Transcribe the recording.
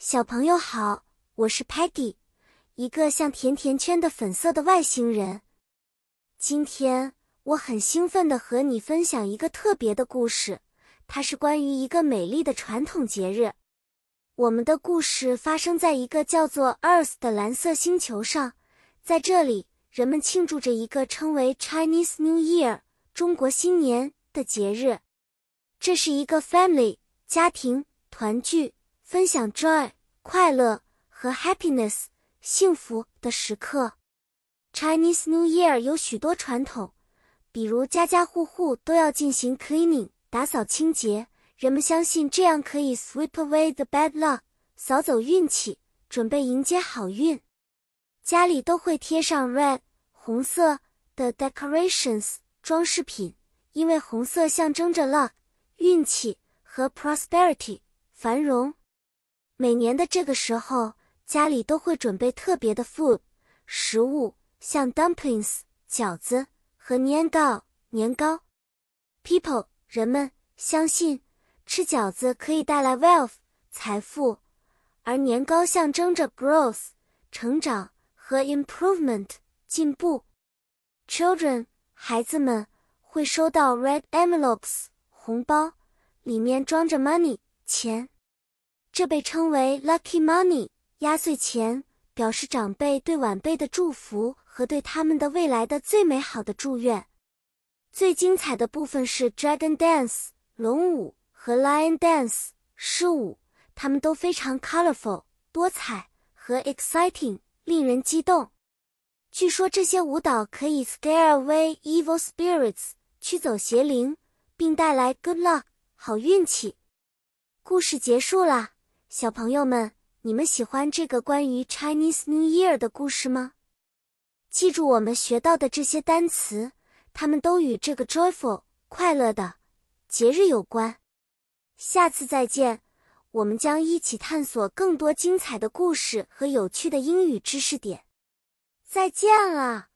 小朋友好，我是 Patty，一个像甜甜圈的粉色的外星人。今天我很兴奋的和你分享一个特别的故事，它是关于一个美丽的传统节日。我们的故事发生在一个叫做 Earth 的蓝色星球上，在这里，人们庆祝着一个称为 Chinese New Year（ 中国新年）的节日。这是一个 family 家庭团聚。分享 joy 快乐和 happiness 幸福的时刻。Chinese New Year 有许多传统，比如家家户户都要进行 cleaning 打扫清洁，人们相信这样可以 sweep away the bad luck 扫走运气，准备迎接好运。家里都会贴上 red 红色的 decorations 装饰品，因为红色象征着 luck 运气和 prosperity 繁荣。每年的这个时候，家里都会准备特别的 food 食物，像 dumplings 饺子和年糕年糕。People 人们相信吃饺子可以带来 wealth 财富，而年糕象征着 growth 成长和 improvement 进步。Children 孩子们会收到 red envelopes 红包，里面装着 money 钱。这被称为 lucky money 压岁钱，表示长辈对晚辈的祝福和对他们的未来的最美好的祝愿。最精彩的部分是 dragon dance 龙舞和 lion dance 狮舞，它们都非常 colorful 多彩和 exciting 令人激动。据说这些舞蹈可以 scare away evil spirits 驱走邪灵，并带来 good luck 好运气。故事结束了。小朋友们，你们喜欢这个关于 Chinese New Year 的故事吗？记住我们学到的这些单词，它们都与这个 joyful 快乐的节日有关。下次再见，我们将一起探索更多精彩的故事和有趣的英语知识点。再见了。